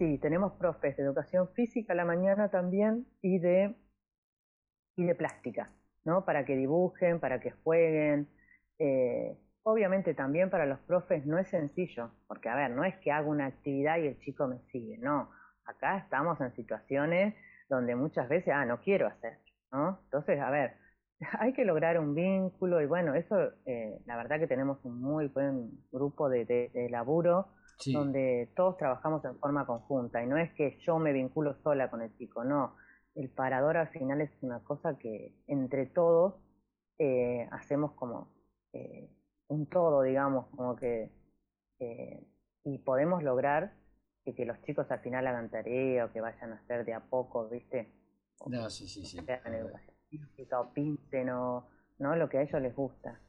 sí, tenemos profes de educación física a la mañana también y de, y de plástica, ¿no? Para que dibujen, para que jueguen. Eh, obviamente también para los profes no es sencillo, porque a ver, no es que hago una actividad y el chico me sigue, no. Acá estamos en situaciones donde muchas veces, ah, no quiero hacer, ¿no? Entonces, a ver, hay que lograr un vínculo y bueno, eso, eh, la verdad que tenemos un muy buen grupo de, de, laburo donde todos trabajamos en forma conjunta y no es que yo me vinculo sola con el chico, no. El parador al final es una cosa que entre todos eh, hacemos como eh, un todo, digamos, como que y podemos lograr que, que, los chicos al final hagan tarea o que vayan a hacer de a poco, ¿viste? no, sí, sí, sí. educación o pinten o ¿no? lo que a ellos les gusta.